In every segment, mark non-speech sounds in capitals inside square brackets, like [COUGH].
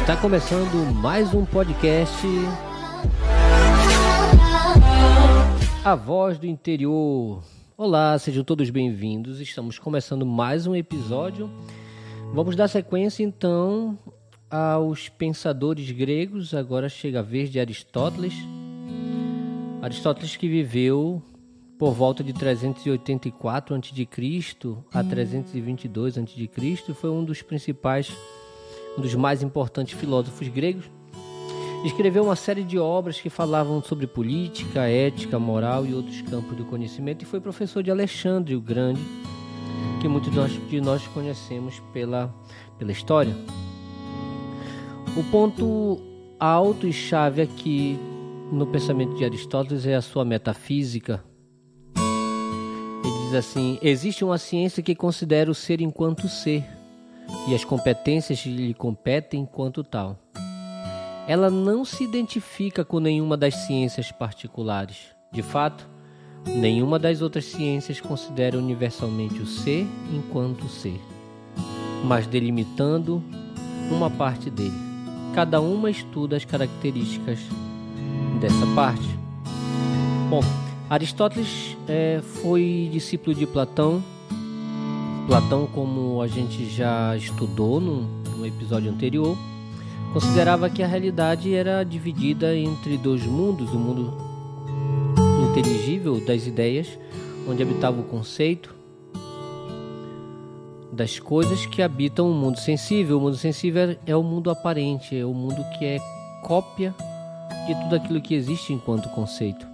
Está começando mais um podcast. A Voz do Interior. Olá, sejam todos bem-vindos. Estamos começando mais um episódio. Vamos dar sequência então aos pensadores gregos. Agora chega a vez de Aristóteles. Aristóteles que viveu por volta de 384 a.C. a 322 a.C. foi um dos principais, um dos mais importantes filósofos gregos. Escreveu uma série de obras que falavam sobre política, ética, moral e outros campos do conhecimento e foi professor de Alexandre o Grande, que muitos de nós, de nós conhecemos pela, pela história. O ponto alto e chave aqui no pensamento de Aristóteles é a sua metafísica. Diz assim: existe uma ciência que considera o ser enquanto ser e as competências que lhe competem enquanto tal. Ela não se identifica com nenhuma das ciências particulares. De fato, nenhuma das outras ciências considera universalmente o ser enquanto ser, mas delimitando uma parte dele. Cada uma estuda as características dessa parte. Bom, Aristóteles é, foi discípulo de Platão. Platão, como a gente já estudou no, no episódio anterior, considerava que a realidade era dividida entre dois mundos: o mundo inteligível das ideias, onde habitava o conceito das coisas que habitam o mundo sensível. O mundo sensível é o mundo aparente, é o mundo que é cópia de tudo aquilo que existe enquanto conceito.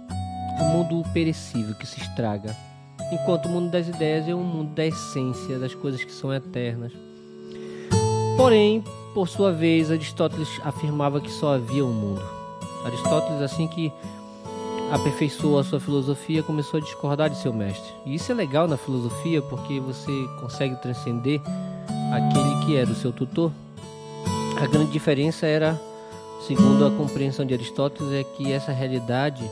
O mundo perecível que se estraga, enquanto o mundo das ideias é o mundo da essência, das coisas que são eternas. Porém, por sua vez, Aristóteles afirmava que só havia um mundo. Aristóteles, assim que aperfeiçoou a sua filosofia, começou a discordar de seu mestre. E isso é legal na filosofia porque você consegue transcender aquele que era o seu tutor. A grande diferença era, segundo a compreensão de Aristóteles, é que essa realidade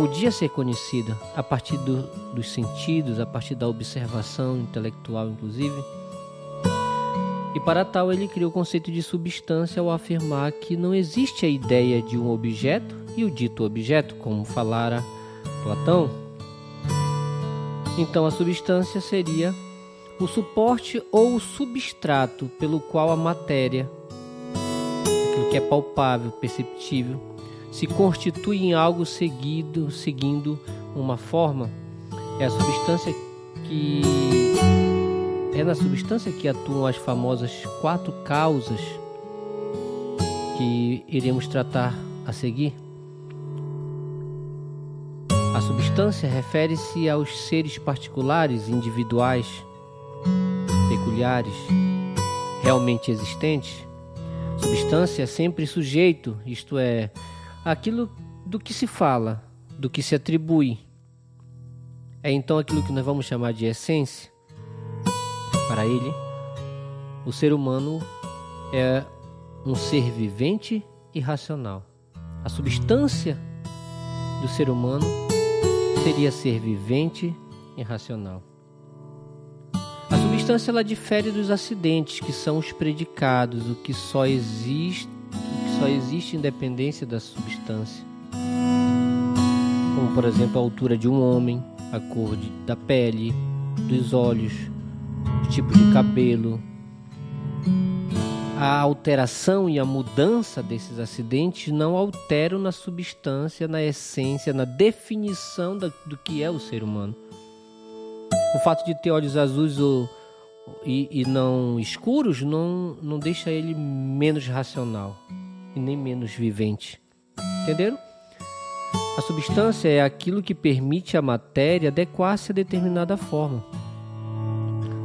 podia ser conhecida a partir do, dos sentidos, a partir da observação intelectual, inclusive. E para tal, ele criou o conceito de substância ao afirmar que não existe a ideia de um objeto e o dito objeto, como falara Platão. Então, a substância seria o suporte ou o substrato pelo qual a matéria, aquilo que é palpável, perceptível, se constitui em algo seguido, seguindo uma forma. É a substância que é na substância que atuam as famosas quatro causas que iremos tratar a seguir. A substância refere-se aos seres particulares, individuais, peculiares, realmente existentes. Substância é sempre sujeito, isto é, aquilo do que se fala, do que se atribui. É então aquilo que nós vamos chamar de essência. Para ele, o ser humano é um ser vivente e racional. A substância do ser humano seria ser vivente e racional. A substância ela difere dos acidentes, que são os predicados, o que só existe, só existe independência da substância. Como por exemplo a altura de um homem, a cor de, da pele, dos olhos, o tipo de cabelo. A alteração e a mudança desses acidentes não alteram na substância, na essência, na definição do que é o ser humano. O fato de ter olhos azuis ou, e, e não escuros não, não deixa ele menos racional e nem menos vivente. Entenderam? A substância é aquilo que permite à matéria adequar-se a determinada forma.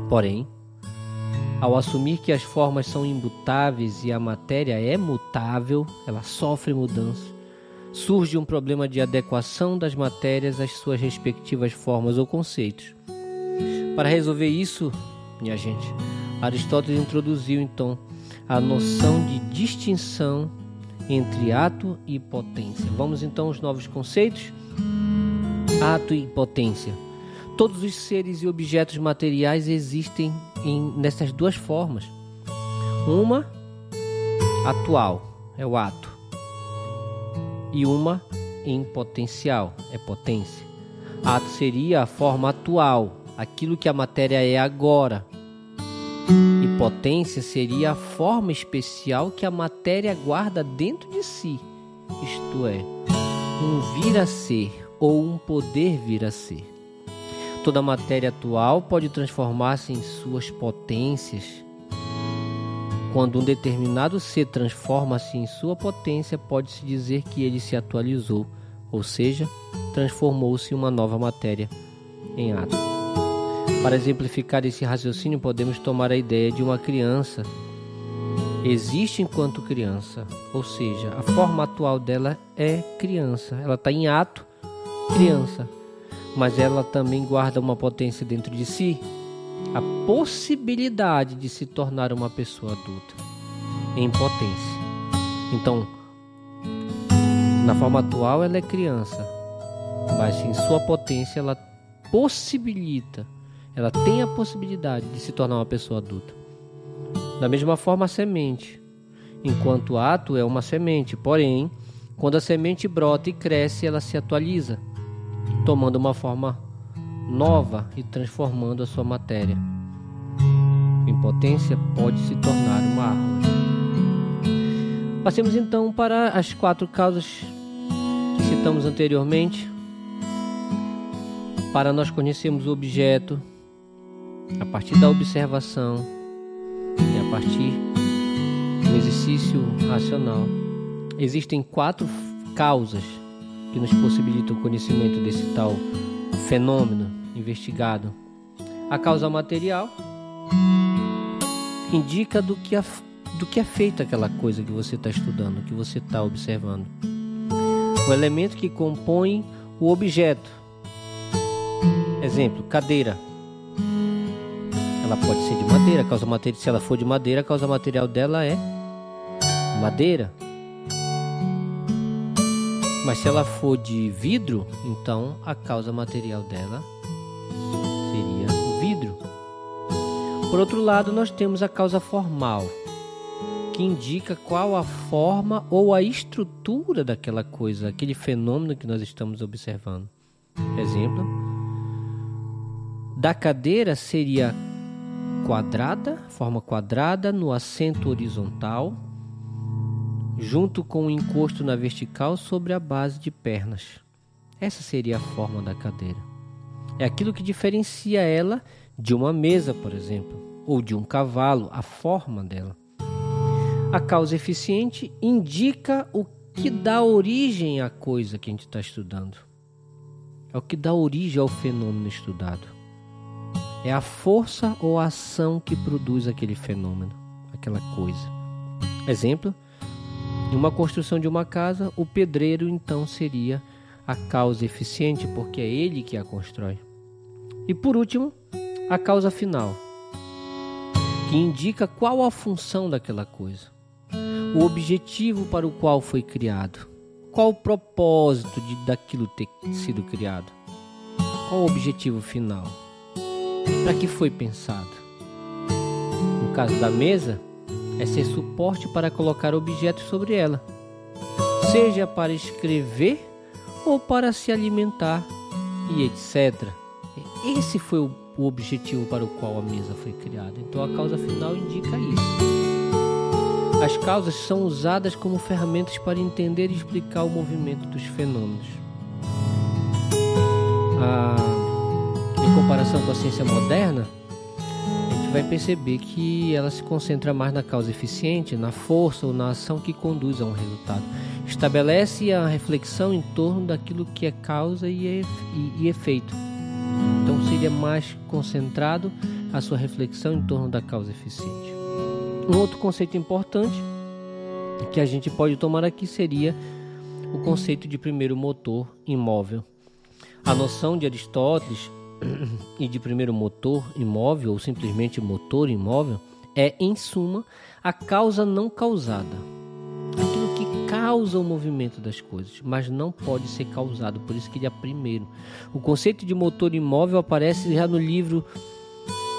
Porém, ao assumir que as formas são imutáveis e a matéria é mutável, ela sofre mudança, surge um problema de adequação das matérias às suas respectivas formas ou conceitos. Para resolver isso, minha gente, Aristóteles introduziu então a noção de distinção entre ato e potência. Vamos então aos novos conceitos? Ato e potência. Todos os seres e objetos materiais existem em, nessas duas formas. Uma atual é o ato e uma em potencial é potência. Ato seria a forma atual, aquilo que a matéria é agora. E potência seria a forma especial que a matéria guarda dentro de si, isto é, um vir a ser ou um poder vir a ser. Toda matéria atual pode transformar-se em suas potências. Quando um determinado ser transforma-se em sua potência, pode-se dizer que ele se atualizou, ou seja, transformou-se em uma nova matéria, em ato. Para exemplificar esse raciocínio, podemos tomar a ideia de uma criança. Existe enquanto criança, ou seja, a forma atual dela é criança, ela está em ato, criança mas ela também guarda uma potência dentro de si, a possibilidade de se tornar uma pessoa adulta em potência. Então, na forma atual ela é criança, mas em sua potência ela possibilita, ela tem a possibilidade de se tornar uma pessoa adulta. Da mesma forma a semente, enquanto ato é uma semente, porém, quando a semente brota e cresce, ela se atualiza tomando uma forma nova e transformando a sua matéria. Em potência, pode se tornar uma árvore. Passemos então para as quatro causas que citamos anteriormente, para nós conhecermos o objeto a partir da observação e a partir do exercício racional. Existem quatro causas que nos possibilita o conhecimento desse tal fenômeno investigado. A causa material indica do que, a, do que é feita aquela coisa que você está estudando, que você está observando. O elemento que compõe o objeto. Exemplo, cadeira. Ela pode ser de madeira, causa material, se ela for de madeira, a causa material dela é madeira. Mas se ela for de vidro, então a causa material dela seria o vidro. Por outro lado, nós temos a causa formal, que indica qual a forma ou a estrutura daquela coisa, aquele fenômeno que nós estamos observando. Exemplo: da cadeira seria quadrada, forma quadrada no assento horizontal junto com o encosto na vertical sobre a base de pernas. Essa seria a forma da cadeira. É aquilo que diferencia ela de uma mesa, por exemplo, ou de um cavalo, a forma dela. A causa eficiente indica o que dá origem à coisa que a gente está estudando. É o que dá origem ao fenômeno estudado. É a força ou a ação que produz aquele fenômeno, aquela coisa. Exemplo: em uma construção de uma casa, o pedreiro então seria a causa eficiente, porque é ele que a constrói. E por último, a causa final, que indica qual a função daquela coisa, o objetivo para o qual foi criado, qual o propósito de daquilo ter sido criado, qual o objetivo final, para que foi pensado. No caso da mesa, é ser suporte para colocar objetos sobre ela, seja para escrever ou para se alimentar e etc. Esse foi o objetivo para o qual a mesa foi criada. Então a causa final indica isso. As causas são usadas como ferramentas para entender e explicar o movimento dos fenômenos. Ah, comparação com a ciência moderna, vai perceber que ela se concentra mais na causa eficiente, na força ou na ação que conduz a um resultado. Estabelece a reflexão em torno daquilo que é causa e, e efeito. Então seria mais concentrado a sua reflexão em torno da causa eficiente. Um outro conceito importante que a gente pode tomar aqui seria o conceito de primeiro motor imóvel. A noção de Aristóteles [CLEARS THROAT] e de primeiro motor imóvel ou simplesmente motor imóvel é, em suma, a causa não causada. Aquilo que causa o movimento das coisas, mas não pode ser causado, por isso que ele é primeiro. O conceito de motor imóvel aparece já no livro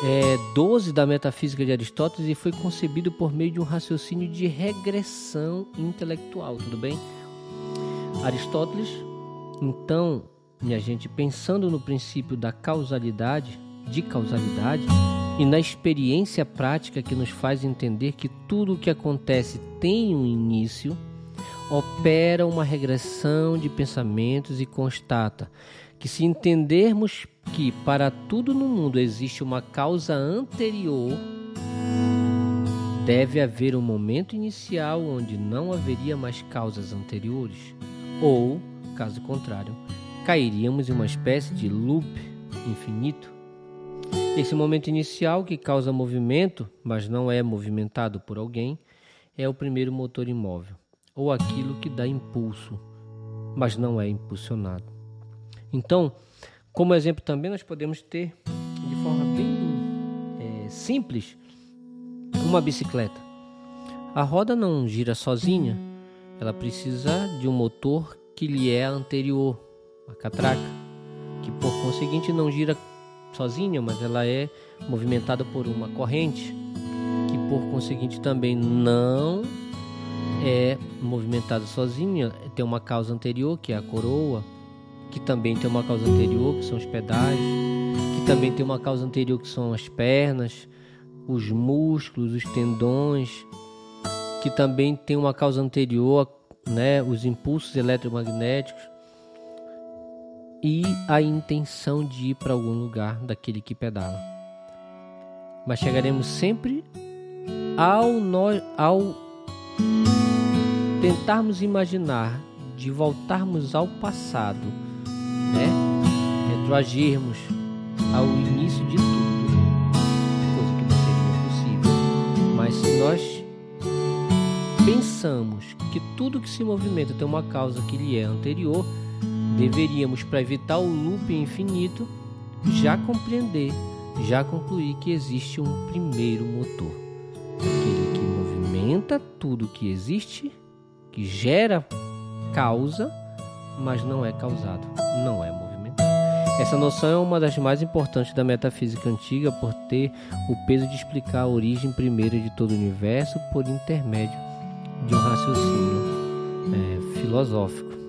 é, 12 da Metafísica de Aristóteles e foi concebido por meio de um raciocínio de regressão intelectual, tudo bem? Aristóteles, então, minha gente, pensando no princípio da causalidade, de causalidade, e na experiência prática que nos faz entender que tudo o que acontece tem um início, opera uma regressão de pensamentos e constata que se entendermos que para tudo no mundo existe uma causa anterior, deve haver um momento inicial onde não haveria mais causas anteriores, ou, caso contrário, cairíamos em uma espécie de loop infinito. Esse momento inicial que causa movimento, mas não é movimentado por alguém, é o primeiro motor imóvel, ou aquilo que dá impulso, mas não é impulsionado. Então, como exemplo também nós podemos ter, de forma bem é, simples, uma bicicleta. A roda não gira sozinha, ela precisa de um motor que lhe é anterior, a catraca, que por conseguinte não gira sozinha, mas ela é movimentada por uma corrente, que por conseguinte também não é movimentada sozinha, tem uma causa anterior, que é a coroa, que também tem uma causa anterior, que são os pedais, que também tem uma causa anterior, que são as pernas, os músculos, os tendões, que também tem uma causa anterior, né, os impulsos eletromagnéticos e a intenção de ir para algum lugar daquele que pedala. Mas chegaremos sempre ao, nós, ao tentarmos imaginar de voltarmos ao passado, né? retroagirmos ao início de tudo, coisa que não seria possível. Mas se nós pensamos que tudo que se movimenta tem uma causa que lhe é anterior, deveríamos, para evitar o loop infinito, já compreender, já concluir que existe um primeiro motor, aquele que movimenta tudo que existe, que gera causa, mas não é causado, não é movimentado. Essa noção é uma das mais importantes da metafísica antiga por ter o peso de explicar a origem primeira de todo o universo por intermédio de um raciocínio é, filosófico.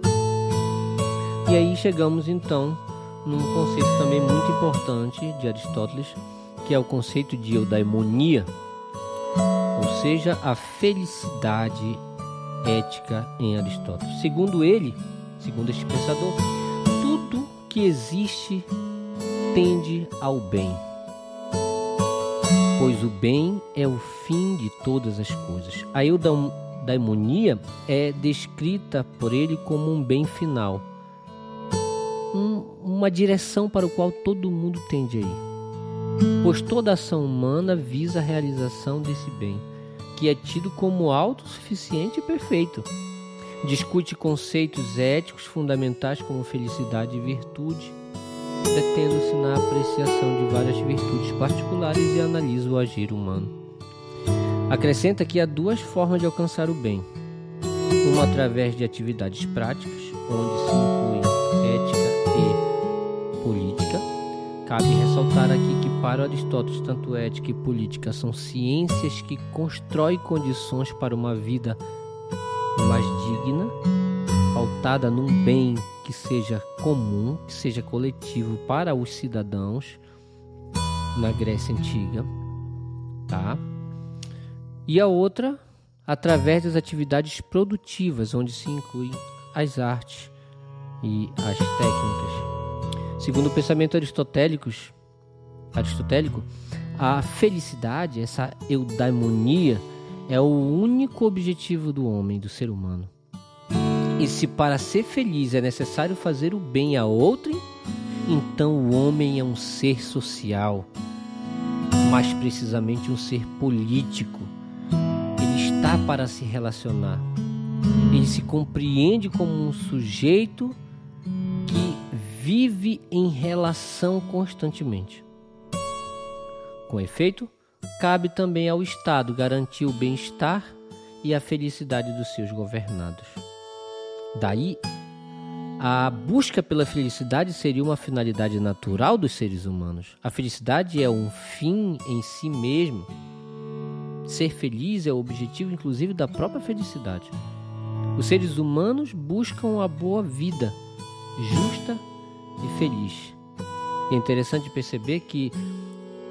E aí chegamos então num conceito também muito importante de Aristóteles, que é o conceito de eudaimonia, ou seja, a felicidade ética em Aristóteles. Segundo ele, segundo este pensador, tudo que existe tende ao bem, pois o bem é o fim de todas as coisas. A eudaimonia é descrita por ele como um bem final um, uma direção para o qual todo mundo tende a ir. Pois toda ação humana visa a realização desse bem, que é tido como autossuficiente e perfeito. Discute conceitos éticos fundamentais como felicidade e virtude, detendo-se na apreciação de várias virtudes particulares e analisa o agir humano. Acrescenta que há duas formas de alcançar o bem: uma através de atividades práticas, onde se inclui política. Cabe ressaltar aqui que para Aristóteles, tanto ética e política são ciências que constroem condições para uma vida mais digna, pautada num bem que seja comum, que seja coletivo para os cidadãos na Grécia Antiga, tá? E a outra através das atividades produtivas, onde se incluem as artes e as técnicas. Segundo o pensamento aristotélico, aristotélico, a felicidade, essa eudaimonia, é o único objetivo do homem, do ser humano. E se para ser feliz é necessário fazer o bem a outrem, então o homem é um ser social, mais precisamente um ser político. Ele está para se relacionar. Ele se compreende como um sujeito vive em relação constantemente. Com efeito, cabe também ao Estado garantir o bem-estar e a felicidade dos seus governados. Daí, a busca pela felicidade seria uma finalidade natural dos seres humanos. A felicidade é um fim em si mesmo. Ser feliz é o objetivo, inclusive, da própria felicidade. Os seres humanos buscam a boa vida, justa e feliz. É interessante perceber que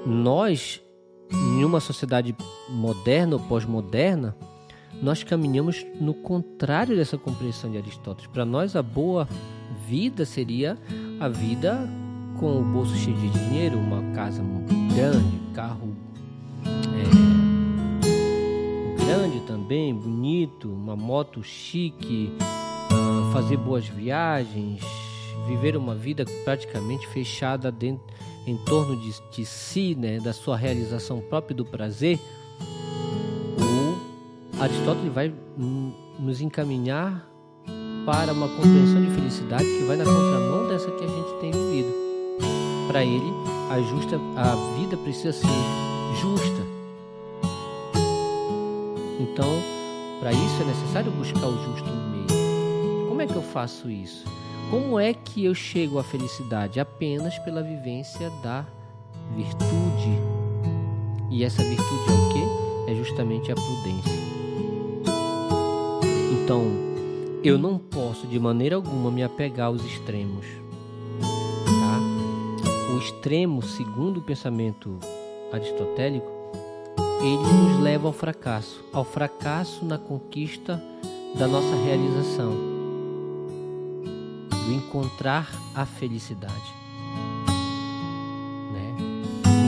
nós, em uma sociedade moderna ou pós-moderna, nós caminhamos no contrário dessa compreensão de Aristóteles. Para nós, a boa vida seria a vida com o bolso cheio de dinheiro, uma casa grande, carro é, grande também, bonito, uma moto chique, fazer boas viagens, viver uma vida praticamente fechada dentro, em torno de, de si, né, da sua realização própria do prazer. O Aristóteles vai nos encaminhar para uma compreensão de felicidade que vai na contramão dessa que a gente tem vivido. Para ele, a, justa, a vida precisa ser justa. Então, para isso é necessário buscar o justo meio. Como é que eu faço isso? Como é que eu chego à felicidade? Apenas pela vivência da virtude. E essa virtude é o que? É justamente a prudência. Então, eu não posso de maneira alguma me apegar aos extremos. Tá? O extremo, segundo o pensamento aristotélico, ele nos leva ao fracasso, ao fracasso na conquista da nossa realização do encontrar a felicidade. Né?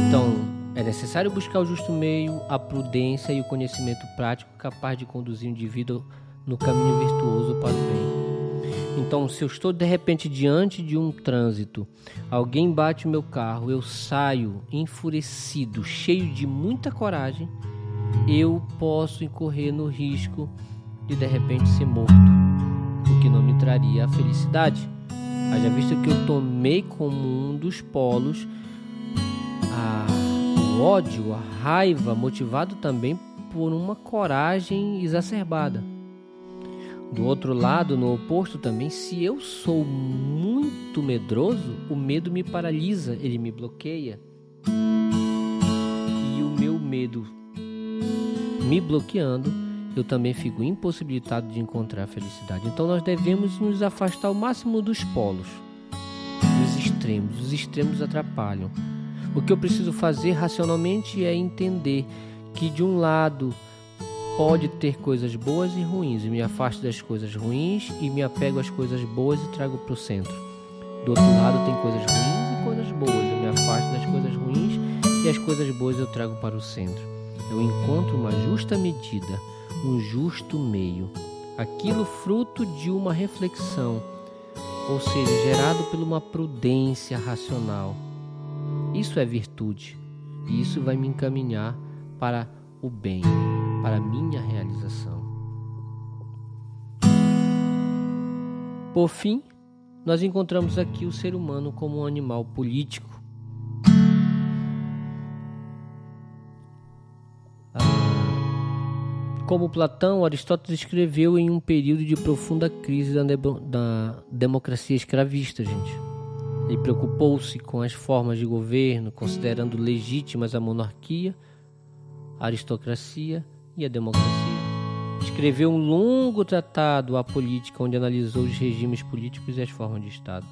Então, é necessário buscar o justo meio, a prudência e o conhecimento prático capaz de conduzir o indivíduo no caminho virtuoso para o bem. Então, se eu estou de repente diante de um trânsito, alguém bate meu carro, eu saio enfurecido, cheio de muita coragem, eu posso incorrer no risco de de repente ser morto não me traria a felicidade. Haja visto que eu tomei como um dos polos a, o ódio, a raiva, motivado também por uma coragem exacerbada. Do outro lado, no oposto também, se eu sou muito medroso, o medo me paralisa, ele me bloqueia. E o meu medo me bloqueando, eu também fico impossibilitado de encontrar a felicidade. Então nós devemos nos afastar ao máximo dos polos, dos extremos. Os extremos atrapalham. O que eu preciso fazer racionalmente é entender que de um lado pode ter coisas boas e ruins, e me afasto das coisas ruins e me apego às coisas boas e trago para o centro. Do outro lado tem coisas ruins e coisas boas, eu me afasto das coisas ruins e as coisas boas eu trago para o centro. Eu encontro uma justa medida um justo meio, aquilo fruto de uma reflexão, ou seja, gerado por uma prudência racional. Isso é virtude, e isso vai me encaminhar para o bem, para a minha realização. Por fim, nós encontramos aqui o ser humano como um animal político Como Platão, Aristóteles escreveu em um período de profunda crise da, da democracia escravista, gente. Ele preocupou-se com as formas de governo, considerando legítimas a monarquia, a aristocracia e a democracia. Escreveu um longo tratado à política, onde analisou os regimes políticos e as formas de Estado.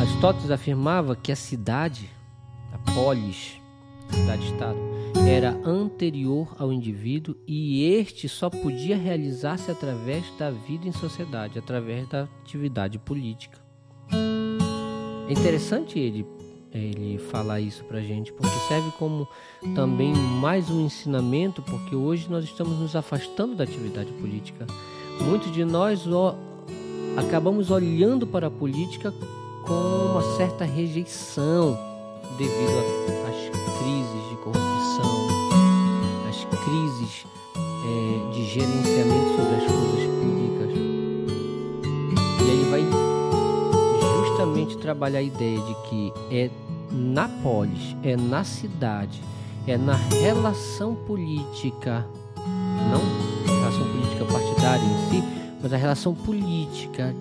Aristóteles afirmava que a cidade, a polis, cidade-estado, era anterior ao indivíduo e este só podia realizar-se através da vida em sociedade, através da atividade política. É interessante ele ele falar isso para gente, porque serve como também mais um ensinamento, porque hoje nós estamos nos afastando da atividade política, Muitos de nós ó, acabamos olhando para a política com uma certa rejeição devido às crises gerenciamento sobre as coisas públicas. E aí vai justamente trabalhar a ideia de que é na polis, é na cidade, é na relação política, não relação política partidária em si, mas a relação política.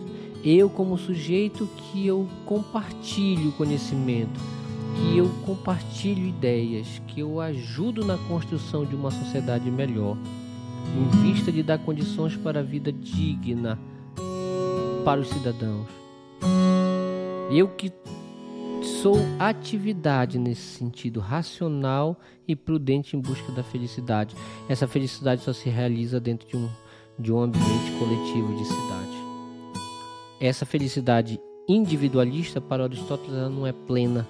Eu como sujeito que eu compartilho conhecimento, que eu compartilho ideias, que eu ajudo na construção de uma sociedade melhor, em vista de dar condições para a vida digna para os cidadãos. Eu que sou atividade nesse sentido racional e prudente em busca da felicidade. Essa felicidade só se realiza dentro de um, de um ambiente coletivo de cidade. Essa felicidade individualista para Aristóteles ela não é plena,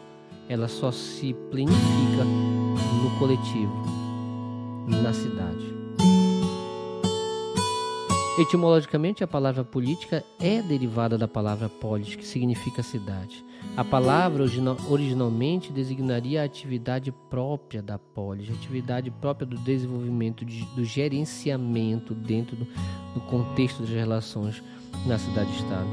ela só se plenifica no coletivo, na cidade. Etimologicamente, a palavra política é derivada da palavra polis, que significa cidade. A palavra originalmente designaria a atividade própria da polis, a atividade própria do desenvolvimento, de, do gerenciamento dentro do, do contexto das relações na cidade-estado.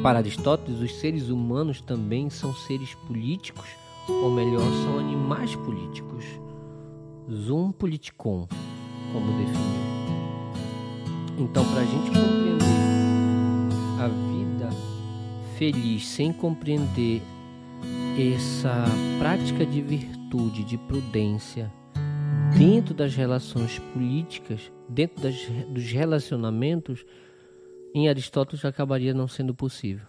Para Aristóteles, os seres humanos também são seres políticos, ou melhor, são animais políticos. Zoom politicon, como definiu. Então, para a gente compreender a vida feliz sem compreender essa prática de virtude, de prudência, dentro das relações políticas, dentro das, dos relacionamentos, em Aristóteles acabaria não sendo possível.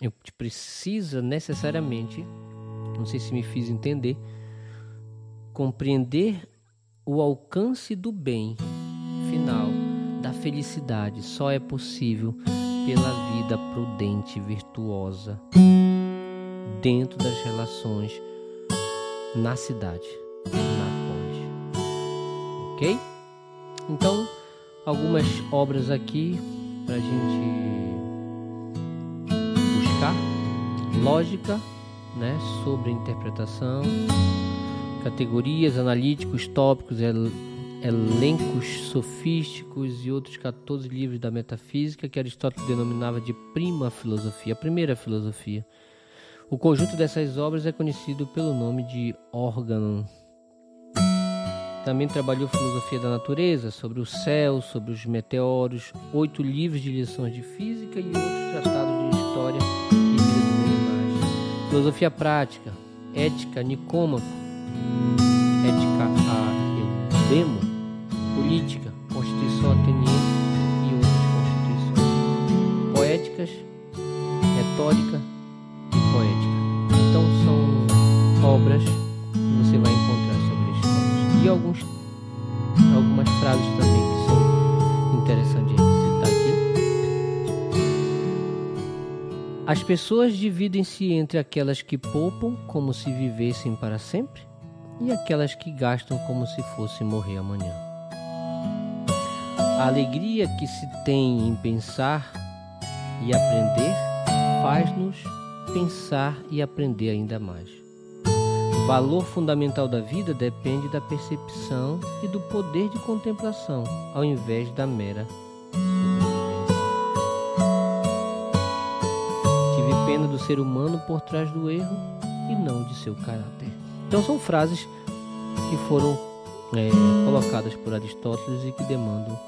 Gente precisa necessariamente, não sei se me fiz entender, compreender o alcance do bem final da felicidade só é possível pela vida prudente e virtuosa dentro das relações na cidade, na polis. Ok? Então, algumas obras aqui para a gente buscar lógica, né, sobre interpretação, categorias, analíticos, tópicos, elencos sofísticos e outros 14 livros da metafísica que Aristóteles denominava de prima filosofia, a primeira filosofia. O conjunto dessas obras é conhecido pelo nome de órgão. Também trabalhou filosofia da natureza, sobre o céu, sobre os meteoros, oito livros de lições de física e outros tratados de história e vida dos animais. Filosofia prática, ética, Nicômaco, ética a Eudemo, política, Constituição ateniense e outras constituições, poéticas, retórica e poética. Então são obras que você vai encontrar sobre Aristóteles e alguns, algumas frases também que são interessantes de citar aqui. As pessoas dividem-se entre aquelas que poupam como se vivessem para sempre e aquelas que gastam como se fossem morrer amanhã. A alegria que se tem em pensar e aprender faz-nos pensar e aprender ainda mais. O valor fundamental da vida depende da percepção e do poder de contemplação, ao invés da mera. Tive pena do ser humano por trás do erro e não de seu caráter. Então são frases que foram é, colocadas por Aristóteles e que demandam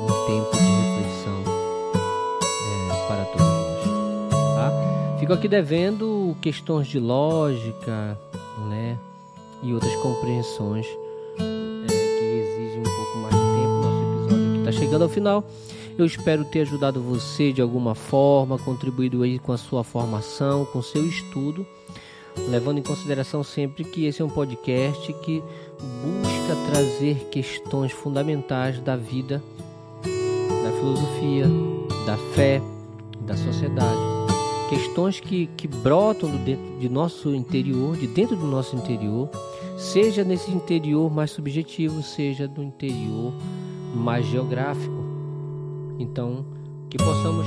um tempo de reflexão é, para todos nós. Tá? Fico aqui devendo questões de lógica né, e outras compreensões é, que exigem um pouco mais de tempo. Nosso episódio aqui está chegando ao final. Eu espero ter ajudado você de alguma forma, contribuído aí com a sua formação, com seu estudo, levando em consideração sempre que esse é um podcast que busca trazer questões fundamentais da vida filosofia, da fé, da sociedade. Questões que, que brotam do dentro de nosso interior, de dentro do nosso interior, seja nesse interior mais subjetivo, seja do interior mais geográfico. Então, que possamos,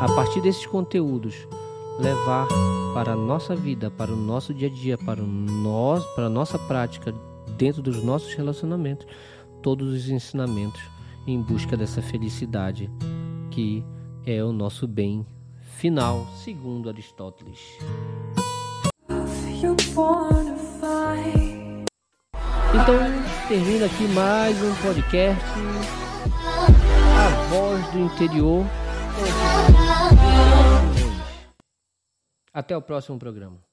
a partir desses conteúdos, levar para a nossa vida, para o nosso dia a dia, para, o nosso, para a nossa prática, dentro dos nossos relacionamentos, todos os ensinamentos em busca dessa felicidade que é o nosso bem final, segundo Aristóteles. Então, termina aqui mais um podcast. A voz do interior. Até o próximo programa.